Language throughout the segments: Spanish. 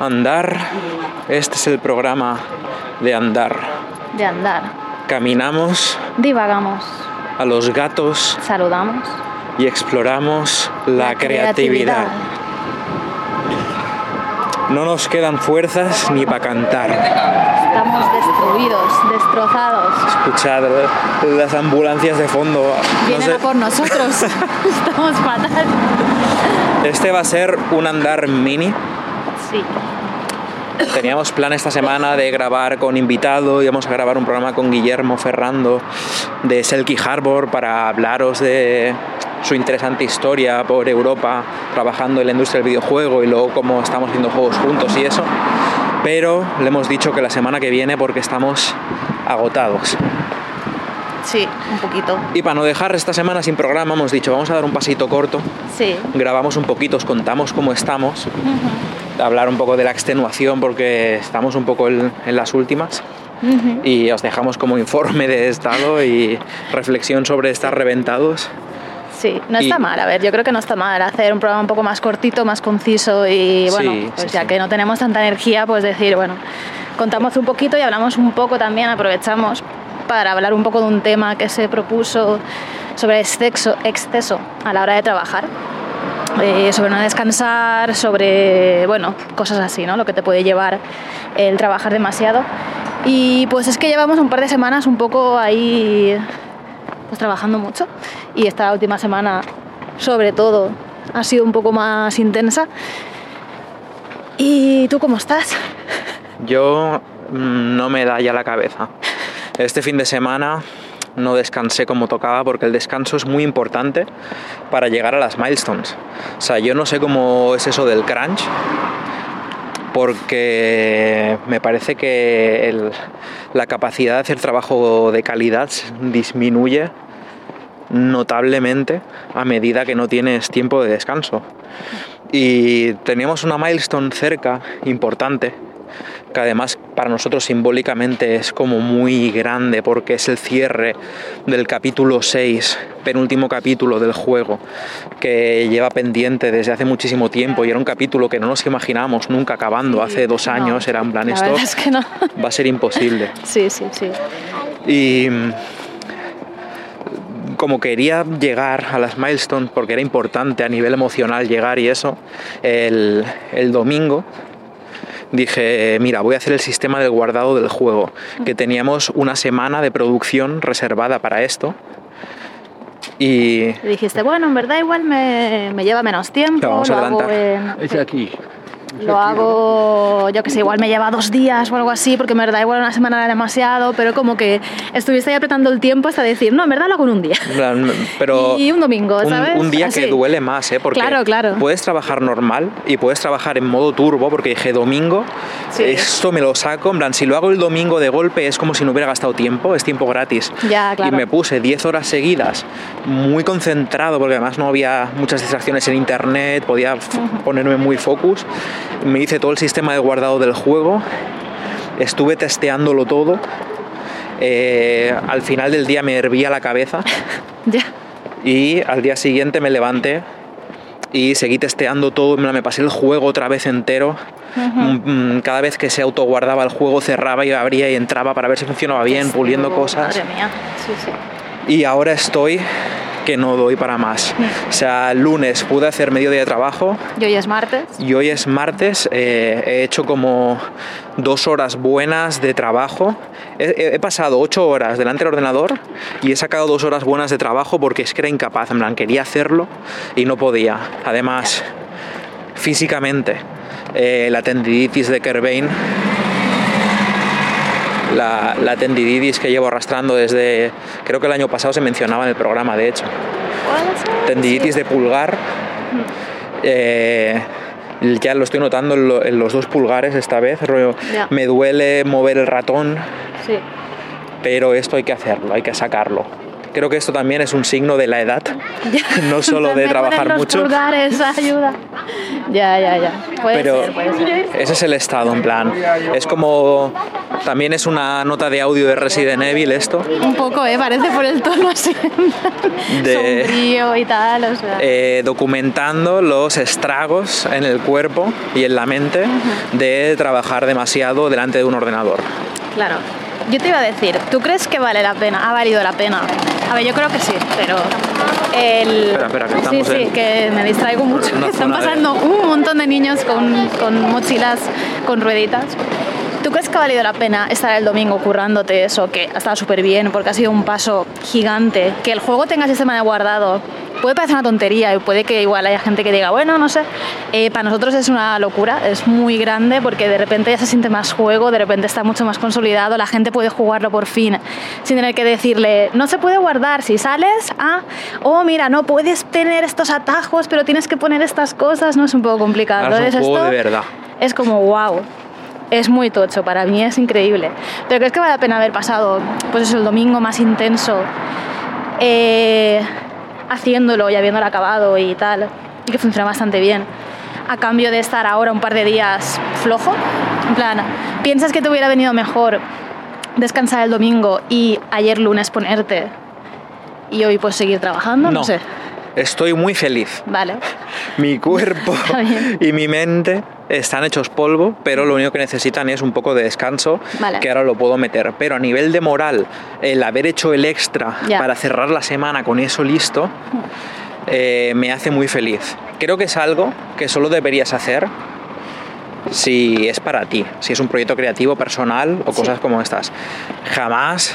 Andar, este es el programa de andar. De andar. Caminamos Divagamos. a los gatos Saludamos. y exploramos la, creatividad. No nos quedan fuerzas ni para cantar. Estamos destruidos, destrozados. Escuchad las ambulancias de fondo. No Vienen sé, a por nosotros. Estamos fatal. Este va a ser un andar mini. Sí. Teníamos plan esta semana de grabar con invitado, íbamos a grabar un programa con Guillermo Ferrando de Selkie Harbor para hablaros de su interesante historia por Europa, trabajando en la industria del videojuego y luego cómo estamos haciendo juegos juntos y eso. Pero le hemos dicho que la semana que viene porque estamos agotados. Sí, un poquito. Y para no dejar esta semana sin programa hemos dicho vamos a dar un pasito corto, Sí. grabamos un poquito, os contamos cómo estamos, hablar un poco de la extenuación porque estamos un poco en, en las últimas y os dejamos como informe de estado y reflexión sobre estar reventados. Sí, no Y- está mal. A ver, yo creo que no está mal hacer un programa un poco más cortito, más conciso y bueno, Sí, pues sí, ya sí. que no tenemos tanta energía, pues decir, bueno, contamos un poquito y hablamos un poco también, aprovechamos para hablar un poco de un tema que se propuso sobre exceso, exceso a la hora de trabajar. eh, sobre no descansar, sobre, bueno, cosas así, ¿no? Lo que te puede llevar el trabajar demasiado. Y pues es que llevamos un par de semanas un poco ahí pues trabajando mucho y esta última semana sobre todo ha sido un poco más intensa. ¿Y tú cómo estás? Yo mm, no me da ya la cabeza. Este fin de semana no descansé como tocaba porque el descanso es muy importante para llegar a las milestones. O sea, yo no sé cómo es eso del crunch porque me parece que la capacidad de hacer trabajo de calidad disminuye notablemente a medida que no tienes tiempo de descanso. Y teníamos una milestone cerca, importante, que además para nosotros simbólicamente es como muy grande porque es el cierre del capítulo 6, penúltimo capítulo del juego, que lleva pendiente desde hace muchísimo tiempo y era un capítulo que no nos imaginábamos nunca acabando. Hace dos No, años era en plan la esto es que no. va a ser imposible. Sí, sí, sí. Y mm, como quería llegar a las milestones, porque era importante a nivel emocional llegar y eso, el, el domingo dije, mira, voy a hacer el sistema del guardado del juego, que teníamos una semana de producción reservada para esto. Y Y dijiste, bueno, en verdad igual me, me lleva menos tiempo, vamos a lo hago adelantar. en- Es aquí. Lo hago, yo que sé, igual me lleva dos días o algo así, porque en verdad igual una semana era demasiado, pero como que estuviste ahí apretando el tiempo hasta decir, no, en verdad lo hago en un día. pero Y un domingo, un- ¿sabes? Un, día Así. que duele más, ¿eh? Porque Claro, claro. puedes trabajar normal y puedes trabajar en modo turbo, porque dije domingo, Sí. esto me lo saco, en plan, si lo hago el domingo de golpe es como si no hubiera gastado tiempo, es tiempo gratis. Ya, claro. Y me puse 10 horas seguidas, muy concentrado, porque además no había muchas distracciones en internet, podía f- ponerme muy focus. Me hice todo el sistema de guardado del juego, estuve testeándolo todo. Eh, al final del día me hervía la cabeza Ya. y al día siguiente me levanté y seguí testeando todo, me me pasé el juego otra vez entero. Mm, mm, Cada vez que se autoguardaba el juego cerraba y abría y entraba para ver si funcionaba bien, puliendo cosas. Madre mía, sí, sí. Y ahora estoy que no doy para más. O sea, lunes pude hacer medio día de trabajo Y hoy es martes. y hoy es martes. eh, he hecho como dos horas buenas de trabajo. He, he- pasado ocho horas delante del ordenador y he sacado dos horas buenas de trabajo porque es que era incapaz. En plan, quería hacerlo y no podía. Además, físicamente, eh, la tendinitis de Kerbein la, la que llevo arrastrando desde, creo que el año pasado se mencionaba en el programa, de hecho. Tendinitis de pulgar. Eh, ya lo estoy notando en, lo- en los dos pulgares esta vez. Me duele mover el ratón, Sí. pero esto hay que hacerlo, hay que sacarlo. Creo que esto también es un signo de la edad, no solo de trabajar mucho. pulgares, ayuda. Ya, ya, ya. Puede pero ser, puede ser. ese es el estado, en plan. Es como. También es una nota de audio de Resident Evil esto. Un poco, ¿eh? Parece por el tono así. De- Sombrío y tal, o sea. eh, documentando los estragos en el cuerpo y en la mente de trabajar demasiado delante de un ordenador. Claro. Yo te iba a decir, ¿tú crees que vale la pena? ¿Ha valido la pena? A ver, yo creo que sí, pero el... Espera, espera, que sí, estamos sí, en- que me distraigo mucho. una Están de- pasando un montón de niños con, con mochilas con rueditas. ¿Tú crees que ha valido la pena estar el domingo currándote eso, que ha estado súper bien, porque ha sido un paso gigante? Que el juego tenga sistema de guardado puede parecer una tontería y puede que igual haya gente que diga, bueno, no sé. Eh, para nosotros es una locura, es muy grande porque de repente ya se siente más juego, de repente está mucho más consolidado, la gente puede jugarlo por fin sin tener que decirle, no se puede guardar, si sales, ah, oh, mira, no puedes tener estos atajos, pero tienes que poner estas cosas, no es un poco complicado. Ahora es un Entonces, juego esto de verdad. es como wow. Es muy tocho, para mí es increíble. Pero crees que vale la pena haber pasado pues eso, el domingo más intenso eh, haciéndolo y habiéndolo acabado y tal, y que funciona bastante bien, a cambio de estar ahora un par de días flojo? En plan, ¿piensas que te hubiera venido mejor descansar el domingo y ayer lunes ponerte y hoy pues seguir trabajando? No, No. sé. Estoy muy feliz. Vale. Mi cuerpo y mi mente están hechos polvo, pero lo único que necesitan es un poco de descanso, Vale. que ahora lo puedo meter. Pero a nivel de moral, el haber hecho el extra para cerrar la semana con eso listo, eh, me hace muy feliz. Creo que es algo que solo deberías hacer si es para ti, si es un proyecto creativo, personal o Sí. cosas como estas. Jamás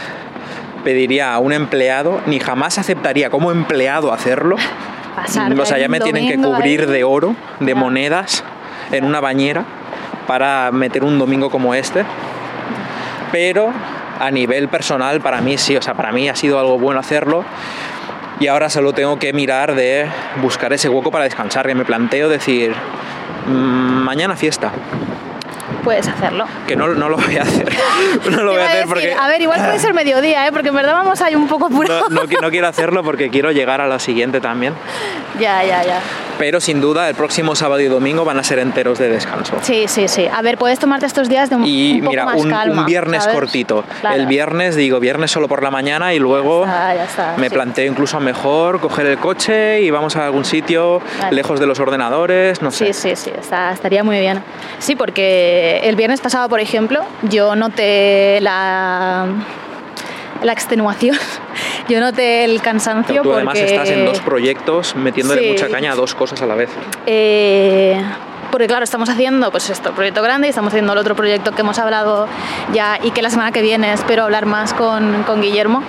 pediría a un empleado, ni jamás aceptaría como empleado hacerlo. O sea, ya me tienen que cubrir de oro, de monedas, en una bañera para meter un domingo como este. Pero a nivel personal, para mí sí, o sea, para mí ha sido algo bueno hacerlo. Y ahora solo tengo que mirar de buscar ese hueco para descansar, que me planteo decir, "Mm, mañana fiesta, Puedes hacerlo. que no, no lo voy a hacer. No lo voy a hacer decir, porque... A ver, igual puede ser mediodía, ¿eh? porque en verdad vamos ahí un poco apurados. No, no no quiero hacerlo porque quiero llegar a la siguiente también. Ya, ya, ya. Pero sin duda el próximo sábado y domingo van a ser enteros de descanso. Sí, sí, sí. A ver, puedes tomarte estos días de un, Y un poco mira, más un, calma, un viernes ¿sabes? cortito. Claro. El viernes digo viernes solo por la mañana y luego está, ya está, me sí. planteo incluso mejor coger el coche y vamos a algún sitio Vale. lejos de los ordenadores, no sé. Sí, sí, sí, está- estaría muy bien. Sí, porque el viernes pasado, por ejemplo, yo noté la, la extenuación, yo noté el cansancio Pero tú además porque... estás en dos proyectos metiéndole Sí. mucha caña a dos cosas a la vez. Eh, porque claro, estamos haciendo pues esto, proyecto grande y estamos haciendo el otro proyecto que hemos hablado ya y que la semana que viene espero hablar más con, con Guillermo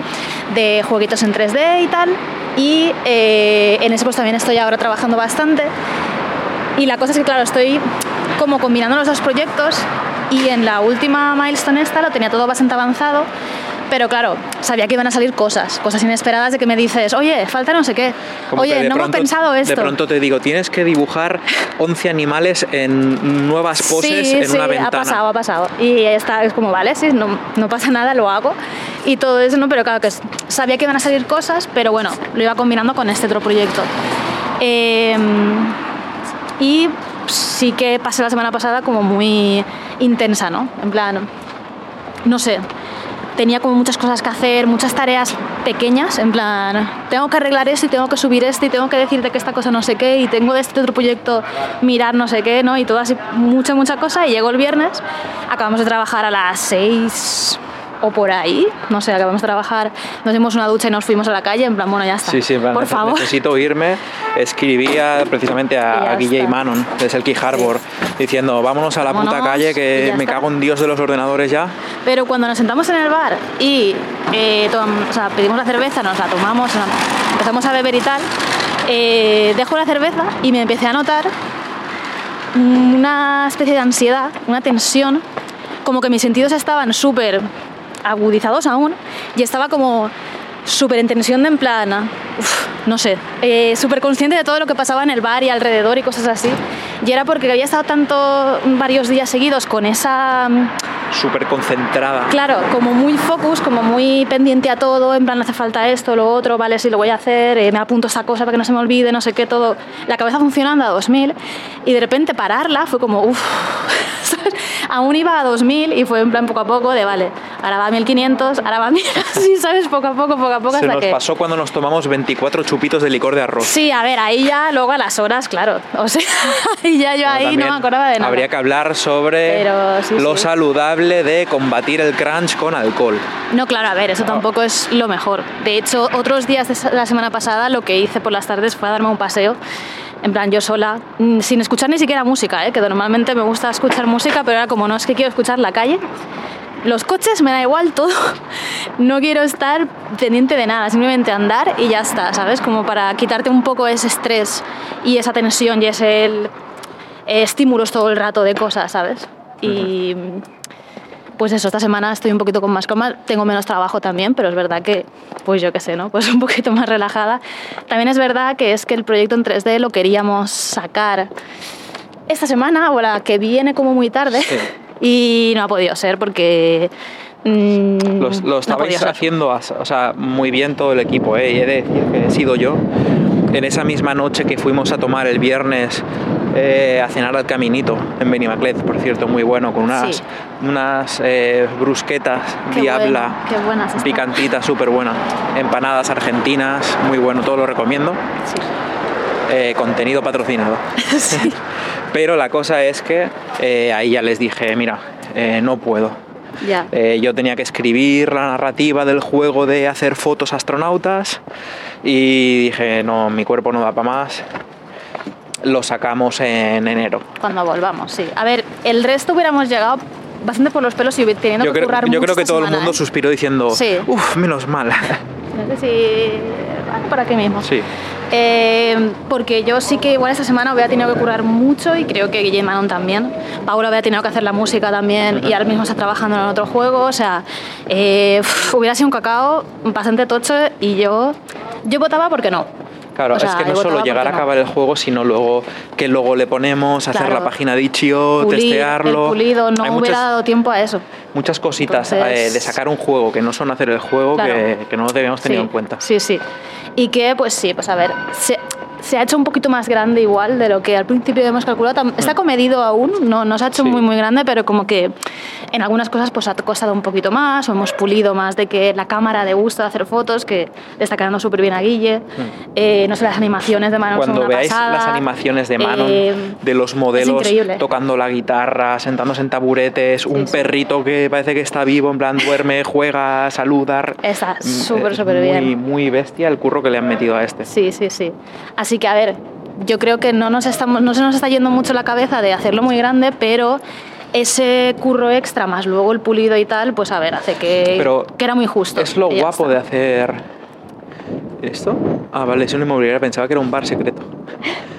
de jueguitos en 3D y tal. Y eh, en ese pues también estoy ahora trabajando bastante. Y la cosa es que claro, estoy como combinando los dos proyectos y en la última milestone esta lo tenía todo bastante avanzado. Pero claro, sabía que iban a salir cosas, cosas inesperadas de que me dices, oye, falta no sé qué, Como oye, no hemos pronto- pensado esto. De pronto te digo, tienes que dibujar 11 animales en nuevas poses sí, en sí, una ventana. ha pasado, ha pasado. Y está, es como, vale, sí, no, no pasa nada, lo hago. Y todo eso, ¿no? Pero claro, que sabía que iban a salir cosas, pero bueno, lo iba combinando con este otro proyecto. Eh, y sí que pasé la semana pasada como muy intensa, ¿no? En plan, no sé, tenía como muchas cosas que hacer, muchas tareas pequeñas, en plan, tengo que arreglar esto y tengo que subir esto y tengo que decirte que esta cosa no sé qué y tengo este otro proyecto mirar no sé qué, ¿no? Y todo así, mucha, mucha cosa. Y llegó el viernes, acabamos de trabajar a las seis o por ahí, no sé, acabamos de trabajar, nos dimos una ducha y nos fuimos a la calle, en plan, bueno, ya está. Sí, sí, en plan, por nece- favor. necesito irme. Escribía precisamente a, a Guille y. Manon de Selkie Harbor diciendo vámonos a la puta Vámonos, calle y que me está. cago en Dios de los ordenadores ya. Pero cuando nos sentamos en el bar y eh, tom- o sea, pedimos la cerveza, nos la tomamos, empezamos a beber y tal, eh, dejo la cerveza y me empecé a notar una especie de ansiedad, una tensión, como que mis sentidos estaban súper agudizados aún y estaba como súper en tensión de en plan, uf, no sé, eh, súper consciente de todo lo que pasaba en el bar y alrededor y cosas así. Y era porque había estado tanto varios días seguidos con esa mm, Súper concentrada. Claro, como muy focus, como muy pendiente a todo, en plan hace falta esto, lo otro, vale, sí lo voy a hacer, eh, me apunto esta cosa para que no se me olvide, no sé qué, todo. La cabeza funcionando a 2000 y de repente pararla fue como, uff, aún iba a 2000 y fue en plan poco a poco de, vale, ahora va a 1500, ahora va a 1000, así, ¿sabes? Poco a poco, poco a poco Se hasta nos que... pasó cuando nos tomamos 24 chupitos de licor de arroz. Sí, a ver, ahí ya luego a las horas, claro. O sea, ahí ya yo ahí no me acordaba de nada. Habría que hablar sobre Pero sí, lo sí. saludable de combatir el crunch con alcohol. No, claro, a ver, eso tampoco es lo mejor. De hecho, otros días de la semana pasada lo que hice por las tardes fue a darme un paseo. En plan, yo sola, mm, sin escuchar ni siquiera música, ¿eh? que normalmente me gusta escuchar música, pero era como no es que quiero escuchar la calle. Los coches me da igual todo. No quiero estar pendiente de nada, simplemente andar y ya está, ¿sabes? Como para quitarte un poco ese estrés y esa tensión y ese el- eh, estímulos todo el rato de cosas, ¿sabes? Y pues eso, esta semana estoy un poquito con más calma, tengo menos trabajo también, pero es verdad que, pues yo qué sé, ¿no? Pues un poquito más relajada. También es verdad que es que el proyecto en 3D lo queríamos sacar esta semana o la que viene como muy tarde Sí. y no ha podido ser porque... mm, Lo, lo estabais haciendo o sea, muy bien todo el equipo, ¿eh? y he de decir que he sido yo. En esa misma noche que fuimos a tomar el viernes eh, a cenar al Caminito en Benimaclet, por cierto, muy bueno, con unas, Sí. unas eh, brusquetas Qué diabla, bueno, qué buenas están. picantitas, súper buena, empanadas argentinas, muy bueno, todo lo recomiendo. Sí. Eh, contenido patrocinado. Sí. Pero la cosa es que ahí ya les dije, mira, no puedo. Eh, yo tenía que escribir la narrativa del juego de hacer fotos astronautas y dije, no, mi cuerpo no da para más. Lo sacamos en enero. Cuando volvamos, sí. A ver, el resto hubiéramos llegado bastante por los pelos y teniendo Yo que creo, currar yo creo que todo el mundo ¿eh? suspiró diciendo, Sí. uff, menos mal. No sé si... bueno, por aquí mismo. sí. Eh, porque yo sí que igual esta semana había tenido que currar mucho y creo que Guillem Manon también. Paula había tenido que hacer la música también y ahora mismo está trabajando en otro juego. O sea, eh, hubiera sido un cacao bastante tocho y yo, yo votaba porque no. Claro, O sea, es que no solo llegar a no. acabar el juego, sino luego que luego le ponemos, hacer la página de Itch.io, Pulir, testearlo. El pulido, no Hay hubiera muchas, dado tiempo a eso. muchas cositas Entonces- eh, de sacar un juego que no son hacer el juego Claro. que, que no debemos tener sí, en cuenta. Sí, sí. Y que, pues sí, pues a ver, se, se ha hecho un poquito más grande igual de lo que al principio hemos calculado. Está comedido aún, no, no se ha hecho Mm. Sí. muy, muy grande, pero como que en algunas cosas pues ha costado un poquito más o hemos pulido más de que la cámara de gusto de hacer fotos, que le está quedando súper bien a Guille. Eh, no sé, las animaciones de Manon son Mm. Cuando una veáis pasada. las animaciones de Manon, Eh, de los modelos tocando la guitarra, sentándose en taburetes, un sí. perrito que parece que está vivo, en plan duerme, juega, saluda. Está Mm, súper, súper bien. muy bestia el curro que le han metido a este. Sí, sí, sí. Así que, a ver, yo creo que no, nos estamos, no se nos está yendo mucho la cabeza de hacerlo muy grande, pero ese curro extra más luego el pulido y tal, pues a ver, hace que, Pero que era muy justo. Es lo guapo está. de hacer. ¿Esto? Ah, vale, es una inmobiliaria, pensaba que era un bar secreto.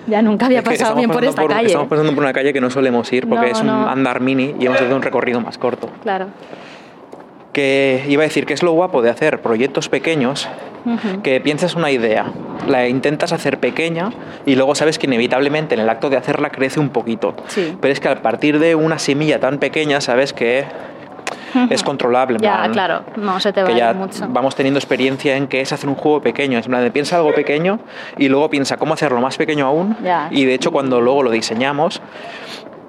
Ya nunca había Es pasado bien por esta calle. Estamos pasando por una calle que no solemos ir porque No, es un no. andar mini y hemos hecho un recorrido más corto. Claro. Que iba a decir que es lo guapo de hacer proyectos pequeños, que piensas una idea, la intentas hacer pequeña y luego sabes que inevitablemente en el acto de hacerla crece un poquito. Sí. Pero es que a partir de una semilla tan pequeña sabes que es controlable. Ya, plan, claro, no se te va que a ir ya mucho. vamos teniendo experiencia en que es hacer un juego pequeño. Es plan de piensa algo pequeño y luego piensa cómo hacerlo más pequeño aún. Ya. Y de hecho, cuando luego lo diseñamos,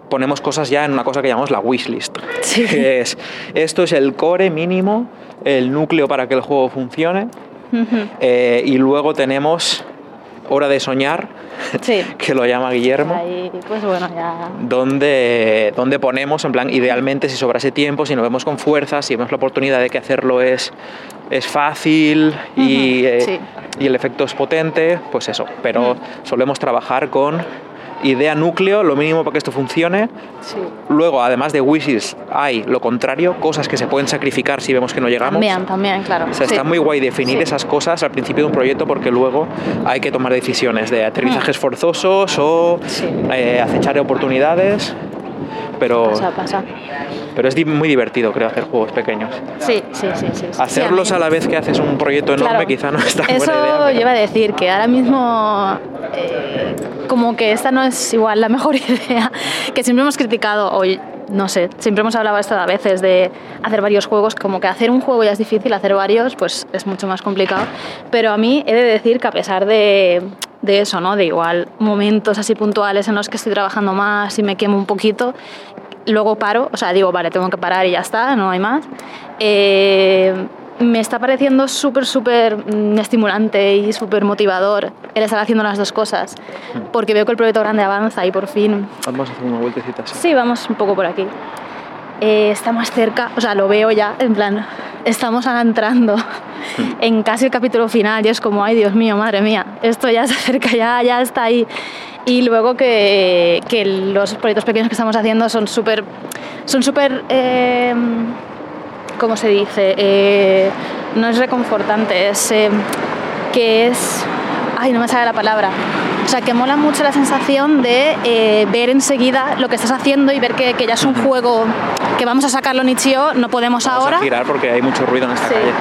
ponemos cosas ya en una cosa que llamamos la wishlist. Sí. Que es, esto es el core mínimo, el núcleo para que el juego funcione. Eh, y luego tenemos hora de soñar, Sí. que lo llama Guillermo Ahí, pues bueno, ya. donde, donde ponemos, en plan, idealmente si sobrase tiempo, si nos vemos con fuerza, si vemos la oportunidad de que hacerlo es, es fácil y, eh, sí. y el efecto es potente, pues eso. Pero solemos trabajar con idea núcleo, lo mínimo para que esto funcione. Sí. Luego, además de wishes, hay lo contrario, cosas que se pueden sacrificar si vemos que no llegamos. También, también, claro. O sea, está muy guay definir Sí. esas cosas al principio de un proyecto porque luego hay que tomar decisiones de aterrizajes forzosos o eh, acechar oportunidades. Pero Pasa, pasa. Pero es muy divertido, creo, hacer juegos pequeños. Sí, sí, sí. sí, sí. Hacerlos Sí, a la vez que haces un proyecto enorme Claro. quizá no es tan Eso buena idea. pero- yo iba a decir que ahora mismo eh, como que esta no es igual la mejor idea que siempre hemos criticado hoy no sé siempre hemos hablado esto a veces de hacer varios juegos como que hacer un juego ya es difícil hacer varios pues es mucho más complicado pero a mí he de decir que a pesar de de eso, ¿no? De igual momentos así puntuales en los que estoy trabajando más y me quemo un poquito, luego paro, o sea, digo, vale, tengo que parar y ya está, no hay más. Eh, me está pareciendo súper, súper mm, estimulante y súper motivador el estar haciendo las dos cosas, porque veo que el proyecto grande avanza y por fin, Vamos a hacer una vueltecita así. sí, vamos un poco por aquí. Eh, está más cerca, o sea, lo veo ya, en plan, estamos entrando en casi el capítulo final y es como, ay Dios mío, madre mía, esto ya se acerca, ya, ya está ahí. Y luego que, que los proyectos pequeños que estamos haciendo son súper, son súper, eh, ¿cómo se dice? Eh, no es reconfortante, es eh, que es, ay, no me sale la palabra. O sea, que mola mucho la sensación de eh, ver enseguida lo que estás haciendo y ver que, que ya es un juego que vamos a sacarlo en Itch.io, no podemos Vamos ahora. a girar porque hay mucho ruido en esta Sí. calle.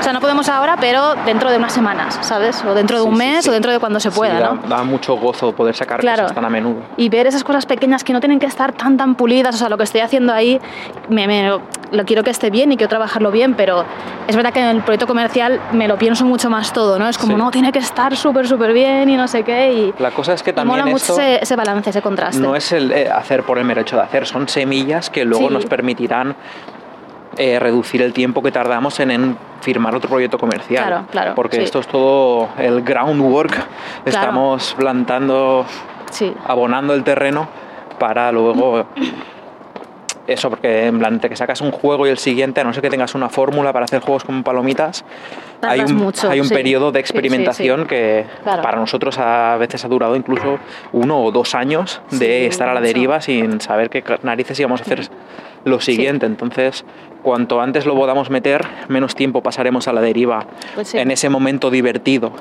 O sea, no podemos ahora, pero dentro de unas semanas, ¿sabes? O dentro de un sí, mes sí. o dentro de cuando se pueda, da, ¿no? da mucho gozo poder sacar Claro. cosas tan a menudo. Y ver esas cosas pequeñas que no tienen que estar tan, tan pulidas. O sea, lo que estoy haciendo ahí, me, me- lo quiero que esté bien y quiero trabajarlo bien, pero es verdad que en el proyecto comercial me lo pienso mucho más todo, ¿no? Es como, no, tiene que estar súper, súper bien y no sé qué. Y, La cosa es que y mola también mucho esto ese, ese balance, ese contraste. no es el eh, hacer por el mero hecho de hacer, son semillas que luego nos permitirán eh, reducir el tiempo que tardamos en, en firmar otro proyecto comercial. Claro, claro, Porque sí. esto es todo el groundwork. Estamos plantando, Sí, abonando el terreno para luego eso, porque en plan, entre que sacas un juego y el siguiente, a no ser que tengas una fórmula para hacer juegos como palomitas, hay un, mucho, hay un sí. periodo de Sí, sí, sí. experimentación que Claro. para nosotros a veces ha durado incluso uno o dos años de estar a la deriva sin saber qué narices íbamos a hacer lo siguiente. Entonces, cuanto antes lo podamos meter, menos tiempo pasaremos a la deriva Pues sí. en ese momento divertido,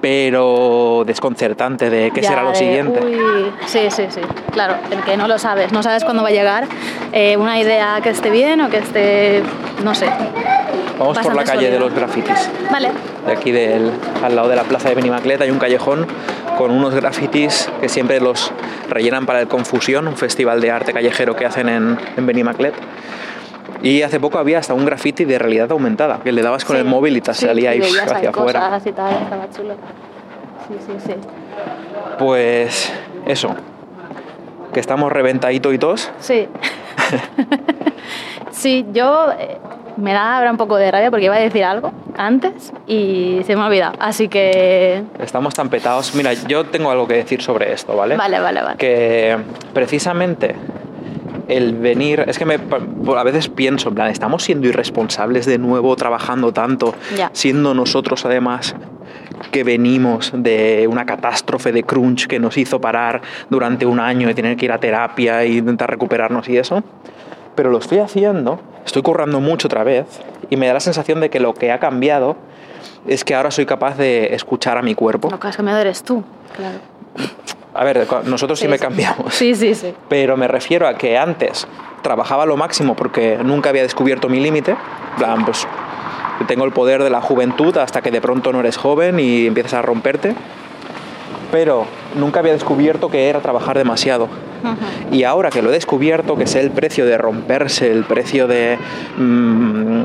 pero desconcertante de qué Ya será lo de, siguiente. uy, sí, sí, sí. Claro, el que no lo sabes, no sabes cuándo va a llegar eh, una idea que esté bien o que esté, no sé. Vamos por la calle de los grafitis. Vale, De aquí del, al lado de la plaza de Benimaclet hay un callejón con unos grafitis que siempre los rellenan para el Confusión, un festival de arte callejero que hacen en, en Benimaclet. Y hace poco había hasta un graffiti de realidad aumentada, que le dabas con Sí. el móvil y te Sí, salía y ahí hacia afuera. cosas y tal, estaba chulo. Sí, sí, sí. Pues eso, que estamos reventaditos y todos. Sí. sí, yo eh, me da ahora un poco de rabia porque iba a decir algo antes y se me ha olvidado. Así que. Estamos tan petados. Mira, yo tengo algo que decir sobre esto, ¿vale? Vale, vale, vale. que precisamente el venir, es que me, a veces pienso, en plan, estamos siendo irresponsables de nuevo, trabajando tanto, Ya. siendo nosotros además que venimos de una catástrofe de crunch que nos hizo parar durante un año y tener que ir a terapia e intentar recuperarnos y eso. Pero lo estoy haciendo, estoy currando mucho otra vez y me da la sensación de que lo que ha cambiado es que ahora soy capaz de escuchar a mi cuerpo. Lo que has cambiado eres tú, claro. A ver, nosotros sí, me cambiamos. Sí, sí, sí. Pero me refiero a que antes trabajaba lo máximo porque nunca había descubierto mi límite. Plan, pues tengo el poder de la juventud hasta que de pronto no eres joven y empiezas a romperte. Pero nunca había descubierto que era trabajar demasiado. Y ahora que lo he descubierto, que sé el precio de romperse, el precio de mm,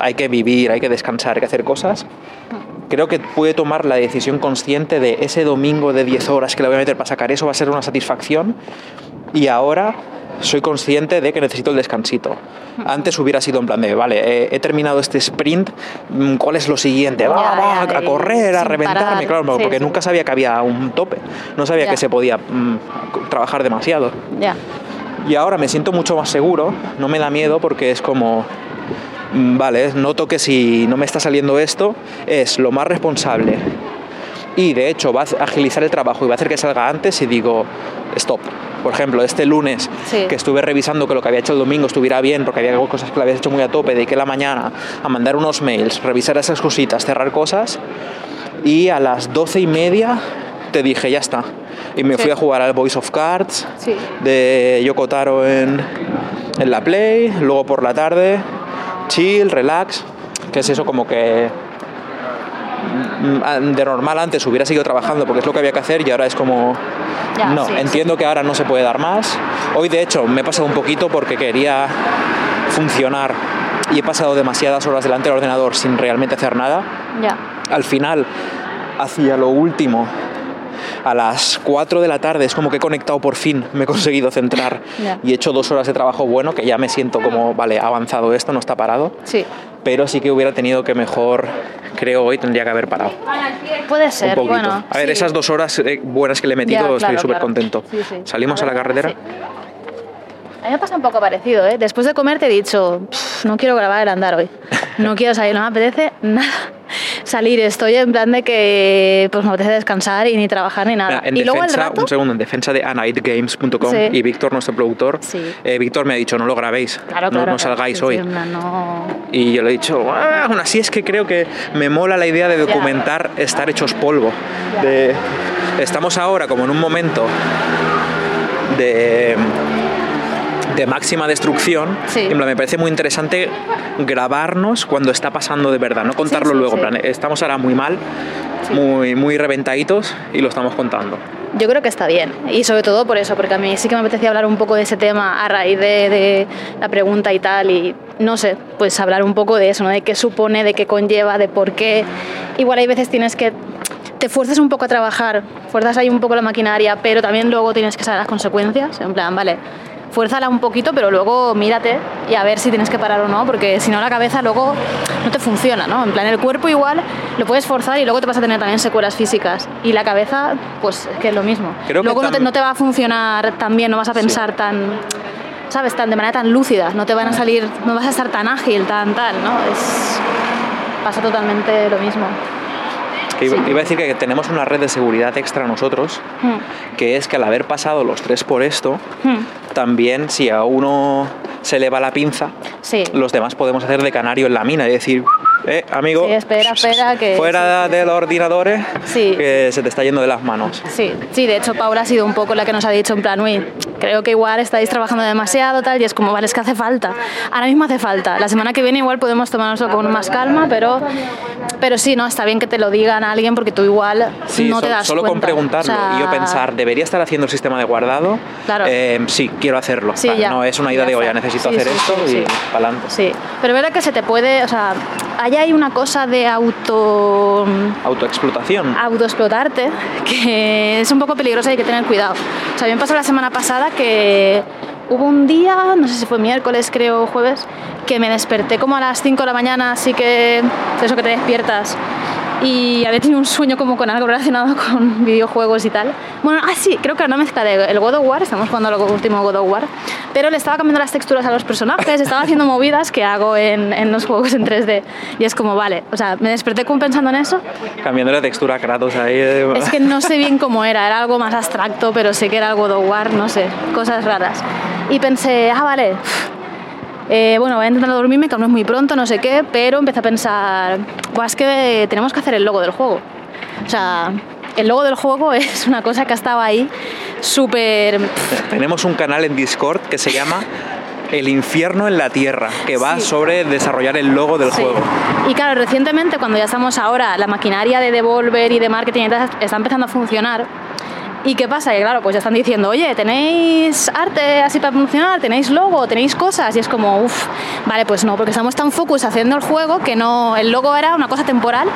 hay que vivir, hay que descansar, hay que hacer cosas, creo que puede tomar la decisión consciente de ese domingo de 10 horas que le voy a meter para sacar eso va a ser una satisfacción. Y ahora soy consciente de que necesito el descansito. Antes hubiera sido en plan de, vale, he, he terminado este sprint, mm, ¿cuál es lo siguiente? Va, va, ya, a correr, a reventarme, claro, Sí, porque sí. nunca sabía que había un tope, no sabía Ya. que se podía mm, trabajar demasiado. Ya. Y ahora me siento mucho más seguro, no me da miedo porque es como, mm, vale, noto que si no me está saliendo esto, es lo más responsable. Y de hecho va a agilizar el trabajo y va a hacer que salga antes y digo, stop. Por ejemplo, este lunes Sí. que estuve revisando que lo que había hecho el domingo estuviera bien, porque había cosas que lo habías hecho muy a tope, dediqué la mañana a mandar unos mails, revisar esas cositas, cerrar cosas, y a las doce y media te dije, ya está. Y me Sí. fui a jugar al Voice of Cards, Sí. de Yoko Taro en, en la Play, luego por la tarde, chill, relax, que es eso como que de normal antes hubiera seguido trabajando porque es lo que había que hacer y ahora es como Ya, no, sí, entiendo que ahora no se puede dar más. Hoy de hecho me he pasado un poquito porque quería funcionar y he pasado demasiadas horas delante del ordenador sin realmente hacer nada. Ya. Al final, hacia lo último, a las 4 de la tarde es como que he conectado por fin, me he conseguido centrar y he hecho dos horas de trabajo bueno, que ya me siento como, vale, avanzado esto, no está parado, Sí. Pero sí que hubiera tenido que mejor, creo hoy tendría que haber parado. Puede Un ser, poquito. bueno. a ver, sí. esas dos horas eh, buenas que le he metido, Ya, estoy súper claro. contento. Sí, sí. ¿Salimos a la carretera? A mí me pasa un poco parecido, ¿eh? Después de comer te he dicho, "Pff, no quiero grabar el andar hoy. No quiero salir, no me apetece nada salir. Estoy en plan de que pues me apetece descansar y ni trabajar ni nada. En y luego el defensa, rato... un segundo, en defensa de anightgames.com Sí. y Víctor, nuestro productor, Sí. eh, Víctor me ha dicho, no lo grabéis, Claro, no, claro, no claro. salgáis Sí, hoy. no... Y yo le he dicho, "Ah, aún así es que creo que me mola la idea de documentar estar hechos polvo. De, estamos ahora como en un momento de, de máxima destrucción. Sí. Y en plan, me parece muy interesante grabarnos cuando está pasando de verdad, no contarlo sí, luego. en sí. plan, estamos ahora muy mal, muy, muy reventaditos y lo estamos contando. Yo creo que está bien. Y sobre todo por eso, porque a mí sí que me apetecía hablar un poco de ese tema a raíz de, de la pregunta y tal. Y no sé, pues hablar un poco de eso, ¿no? De qué supone, de qué conlleva, de por qué. Igual hay veces tienes que. Te fuerzas un poco a trabajar, fuerzas ahí un poco la maquinaria, pero también luego tienes que saber las consecuencias. En plan, vale, fuérzala un poquito, pero luego mírate y a ver si tienes que parar o no, porque si no la cabeza luego no te funciona, ¿no? En plan, el cuerpo igual lo puedes forzar y luego te vas a tener también secuelas físicas. Y la cabeza, pues es que es lo mismo. Creo que luego no, te, no te va a funcionar tan bien, no vas a pensar tan, ¿sabes? Tan, de manera tan lúcida, no te van a salir, no vas a estar tan ágil, tan tal, ¿no? Es, pasa totalmente lo mismo. Iba, Sí. iba a decir que tenemos una red de seguridad extra nosotros, Hmm, que es que al haber pasado los tres por esto, hmm, también si a uno se le va la pinza, Sí. los demás podemos hacer de canario en la mina y decir, eh, amigo, Sí, espera, espera, que- fuera sí, de los ordenadores, Sí. que se te está yendo de las manos. Sí, sí, de hecho Paula ha sido un poco la que nos ha dicho en plan, uy, creo que igual estáis trabajando demasiado tal y es como, vale, es que hace falta. Ahora mismo hace falta. La semana que viene igual podemos tomárnoslo con más calma, pero, pero sí, no, está bien que te lo digan a alguien porque tú igual Sí, no te das solo con preguntarlo O sea, y yo pensar, ¿debería estar haciendo el sistema de guardado? Claro. Eh, sí, quiero hacerlo. Sí, Va, ya. No es una idea Ya de, oye, necesito Sí, hacer esto y para adelante. Sí, pero verdad que se te puede, o sea, ahí hay una cosa de auto Autoexplotación. autoexplotarte, que es un poco peligrosa y hay que tener cuidado. O sea, me pasó la semana pasada que hubo un día, no sé si fue miércoles, creo, jueves, que me desperté como a las 5 de la mañana, así que eso que te despiertas. Y había tenido un sueño como con algo relacionado con videojuegos y tal. Bueno, ah, sí, creo que era una mezcla de el God of War, estamos jugando al último God of War, pero le estaba cambiando las texturas a los personajes, estaba haciendo movidas que hago en, en los juegos en 3D. Y es como, vale, o sea, me desperté como pensando en eso Cambiando la textura a Kratos ahí. eh, es que no sé bien cómo era, era algo más abstracto, pero sé que era algo de War, no sé, cosas raras. Y pensé, ah, vale, eh, bueno, voy a intentar dormirme, que aún no es muy pronto, no sé qué, pero empecé a pensar, Buah, es que tenemos que hacer el logo del juego. O sea, el logo del juego es una cosa que ha estado ahí súper... Tenemos un canal en Discord que se llama El infierno en la tierra, que va Sí. sobre desarrollar el logo del Sí. juego. Y claro, recientemente cuando ya estamos ahora, la maquinaria de Devolver y de marketing está empezando a funcionar. ¿Y qué pasa? Que claro, pues ya están diciendo, oye, ¿tenéis arte así para funcionar? ¿Tenéis logo? ¿Tenéis cosas? Y es como, uff, vale, pues no, porque estamos tan focus haciendo el juego que no, el logo era una cosa temporal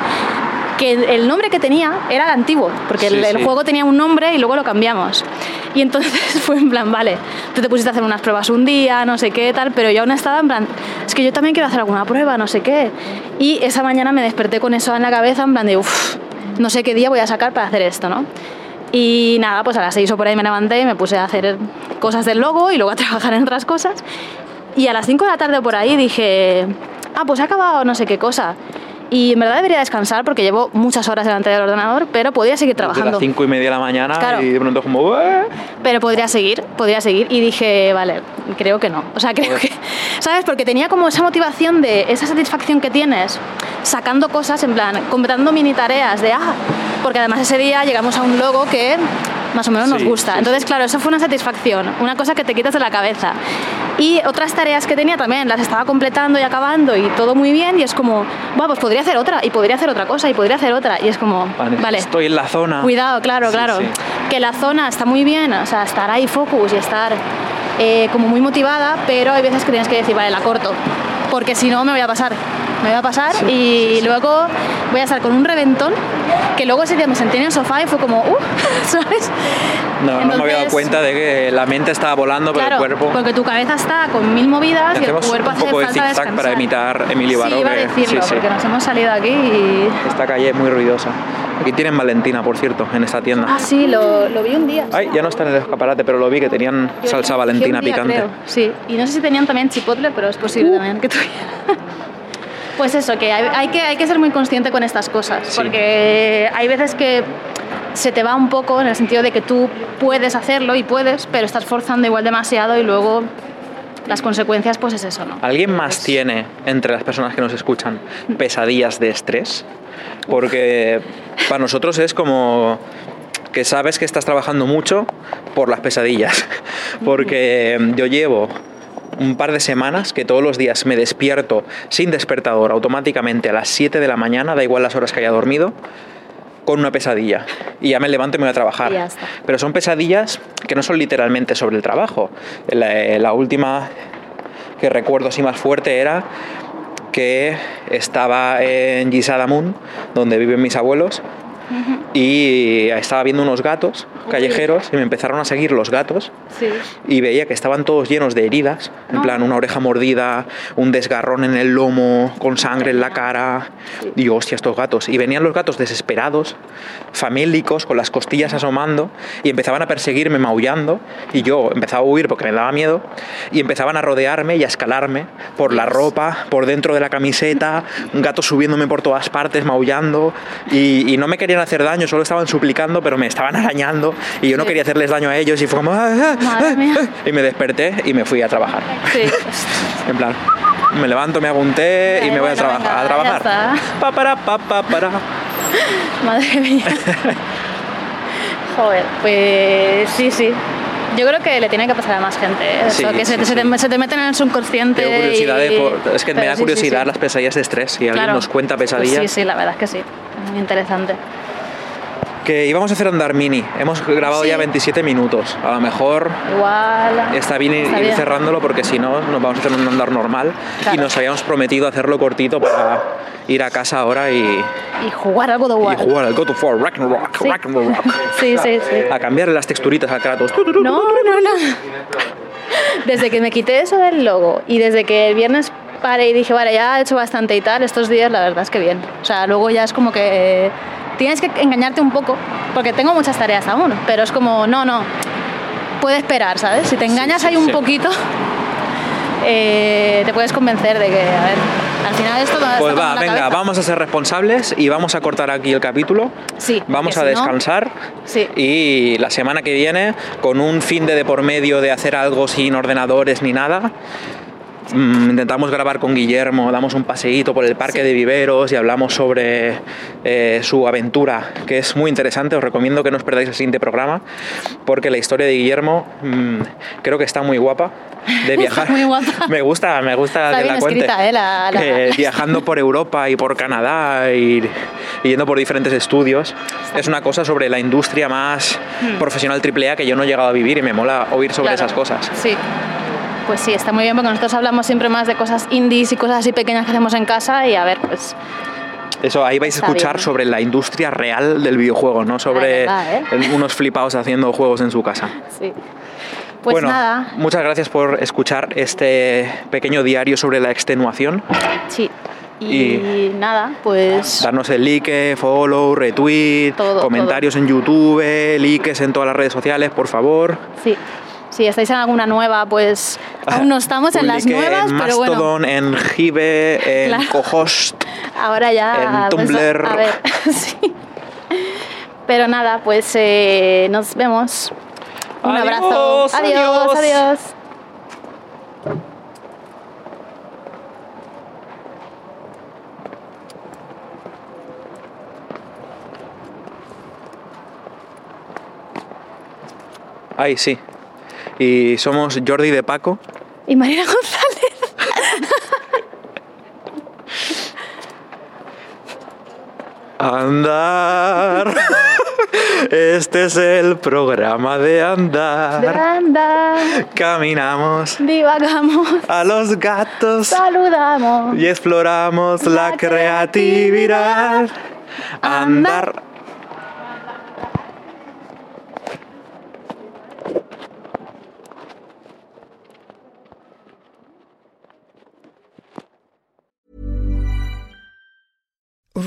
que el nombre que tenía era el antiguo, porque el, Sí, el sí. juego tenía un nombre y luego lo cambiamos. Y entonces fue en plan, vale, tú te pusiste a hacer unas pruebas un día, no sé qué, tal, pero yo aún estaba en plan, es que yo también quiero hacer alguna prueba, no sé qué. Y esa mañana me desperté con eso en la cabeza, en plan de, uff, no sé qué día voy a sacar para hacer esto, ¿no? Y nada, pues a las seis o por ahí me levanté me puse a hacer cosas del logo y luego a trabajar en otras cosas. Y a las 5 de la tarde por ahí dije, ah, pues he acabado no sé qué cosa. Y en verdad debería descansar porque llevo muchas horas delante del ordenador, pero podría seguir trabajando. las cinco y media de la mañana Claro. y de pronto como... Pero podría seguir, podría seguir. Y dije, vale, creo que no. O sea, creo que. ¿Sabes? Porque tenía como esa motivación de esa satisfacción que tienes sacando cosas, en plan, completando mini tareas de, ah, porque además ese día llegamos a un logo que más o menos nos gusta. sí, Entonces, claro, eso fue una satisfacción, una cosa que te quitas de la cabeza. Y otras tareas que tenía también las estaba completando y acabando y todo muy bien y es como, bueno, pues podría hacer otra y podría hacer otra cosa y podría hacer otra y es como, vale, Estoy en la zona. cuidado, claro, Sí, claro, que la zona está muy bien, o sea, estar ahí focus y estar eh, como muy motivada, pero hay veces que tienes que decir, vale, la corto, porque si no me voy a pasar, me voy a pasar Sí, y sí, sí. luego voy a estar con un reventón que luego ese día me senté en el sofá y fue como, uh, ¿sabes? No, no me había dado cuenta de que la mente estaba volando, pero Claro, el cuerpo. porque tu cabeza está con mil movidas y el cuerpo un hace poco de falta para imitar Emily Sí, Baró, iba a decirlo, porque nos hemos salido aquí y... Esta calle es muy ruidosa. Aquí tienen Valentina, por cierto, en esta tienda. Ah, sí, lo, lo vi un día. Ay, ya no está en el escaparate, pero lo vi que tenían salsa Valentina un día, picante. creo, Sí, y no sé si tenían también chipotle, pero es posible también que tuvieran. Pues eso, que hay, hay que hay que ser muy consciente con estas cosas, Sí. porque hay veces que se te va un poco en el sentido de que tú puedes hacerlo y puedes, pero estás forzando igual demasiado y luego las consecuencias pues es eso, ¿no? ¿Alguien más Pues- tiene, entre las personas que nos escuchan, pesadillas de estrés? Porque para nosotros es como que sabes que estás trabajando mucho por las pesadillas. Porque yo llevo un par de semanas que todos los días me despierto sin despertador automáticamente a las 7 de la mañana, da igual las horas que haya dormido, con una pesadilla. Y ya me levanto y me voy a trabajar. Pero son pesadillas que no son literalmente sobre el trabajo. La, la última que recuerdo así más fuerte era que estaba en Gisadamun, donde viven mis abuelos, y estaba viendo unos gatos callejeros y me empezaron a seguir los gatos Sí. y veía que estaban todos llenos de heridas, en Ah. plan una oreja mordida, un desgarrón en el lomo, con sangre en la cara. Sí. Y yo, hostia, estos gatos. Y venían los gatos desesperados, famélicos, con las costillas asomando, y empezaban a perseguirme maullando. Y yo empezaba a huir porque me daba miedo, y empezaban a rodearme y a escalarme por la ropa, por dentro de la camiseta, gatos subiéndome por todas partes, maullando. Y, y no me querían hacer daño, solo estaban suplicando, pero me estaban arañando. Y yo no quería hacerles daño a ellos, y fue como. "Ah, ah, ah, mía. ah". Y me desperté y me fui a trabajar. En plan, me levanto, me hago un té y me voy a, traba- a trabajar. Pa, para, pa, pa, para. Madre mía. Joder, pues sí, sí. Yo creo que le tiene que pasar a más gente. ¿eh? Eso, Sí, que se, sí, te, se te- sí. se te meten en el subconsciente. Tengo curiosidad y- Es que me pero da sí, sí, curiosidad las pesadillas de estrés. Si alguien Claro. nos cuenta Pues pesadillas. sí, sí, la verdad es que sí. Muy interesante. Que íbamos a hacer andar mini. Hemos grabado Sí. ya 27 minutos. A lo mejor está bien ir, Está ir bien. cerrándolo porque si no, nos vamos a hacer un andar normal. Y nos habíamos prometido hacerlo cortito para ir a casa ahora y, Y jugar algo de y igual. jugar al God of War, Ragnarok, Sí. Ragnarok. Sí, sí, sí. A cambiarle las texturitas al Kratos. No, no, no. Desde que me quité eso del logo y desde que el viernes paré y dije, vale, ya he hecho bastante y tal, estos días la verdad es que bien. O sea, luego ya es como que tienes que engañarte un poco, porque tengo muchas tareas aún, pero es como, no, no, puede esperar, ¿sabes? Si te engañas sí, ahí un poquito, eh, te puedes convencer de que, a ver, al final esto no Pues va, venga, cabeza. vamos a ser responsables y vamos a cortar aquí el capítulo. Sí, Vamos a si no- descansar Sí. y la semana que viene, con un fin de, de por medio de hacer algo sin ordenadores ni nada, intentamos grabar con Guillermo, damos un paseíto por el parque Sí. de viveros y hablamos sobre eh, su aventura, que es muy interesante. Os recomiendo que no os perdáis el siguiente programa, porque la historia de Guillermo mm, creo que está muy guapa de viajar. muy guapa. Me gusta, me gusta Está que bien la cuente. escrita, ¿eh? La- la- Que viajando por Europa y por Canadá y, y yendo por diferentes estudios. Es una cosa sobre la industria más profesional AAA que yo no he llegado a vivir y me mola oír sobre Hmm. Claro, esas cosas. Sí. Pues sí, está muy bien porque nosotros hablamos siempre más de cosas indies y cosas así pequeñas que hacemos en casa y a ver, pues Eso, ahí vais a escuchar bien. sobre la industria real del videojuego, no sobre verdad, ¿eh? unos flipados haciendo juegos en su casa. sí. Pues bueno, nada, muchas gracias por escuchar este pequeño diario sobre la extenuación. sí. Y, Y- nada, pues Darnos el like, follow, retweet, Todo, comentarios en YouTube, likes en todas las redes sociales, por favor. sí. Si estáis en alguna nueva, pues aún no estamos en las nuevas, en pero bueno, Mastodon, en Hive, en Claro. Cohost. ahora ya en pues, Tumblr. a ver, sí. Pero nada, pues eh, nos vemos. Un Adiós, abrazo. adiós. adiós. adiós. Ay, sí. Y somos Jordi de Paco Y Marina González. Andar. Este es el programa de andar. Anda, Caminamos divagamos, a los gatos saludamos. y exploramos la La creatividad. Andar.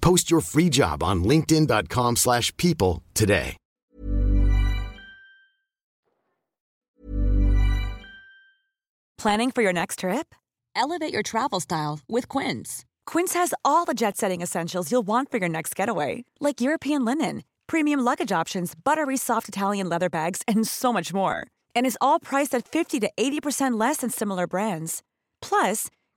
Post your free job on linkedin.com/people slash people today. Planning for your next trip? Elevate your travel style with Quince. Quince has all the jet setting essentials you'll want for your next getaway, like European linen, premium luggage options, buttery soft Italian leather bags, and so much more. And is all priced at 50 to 80% less than similar brands. Plus,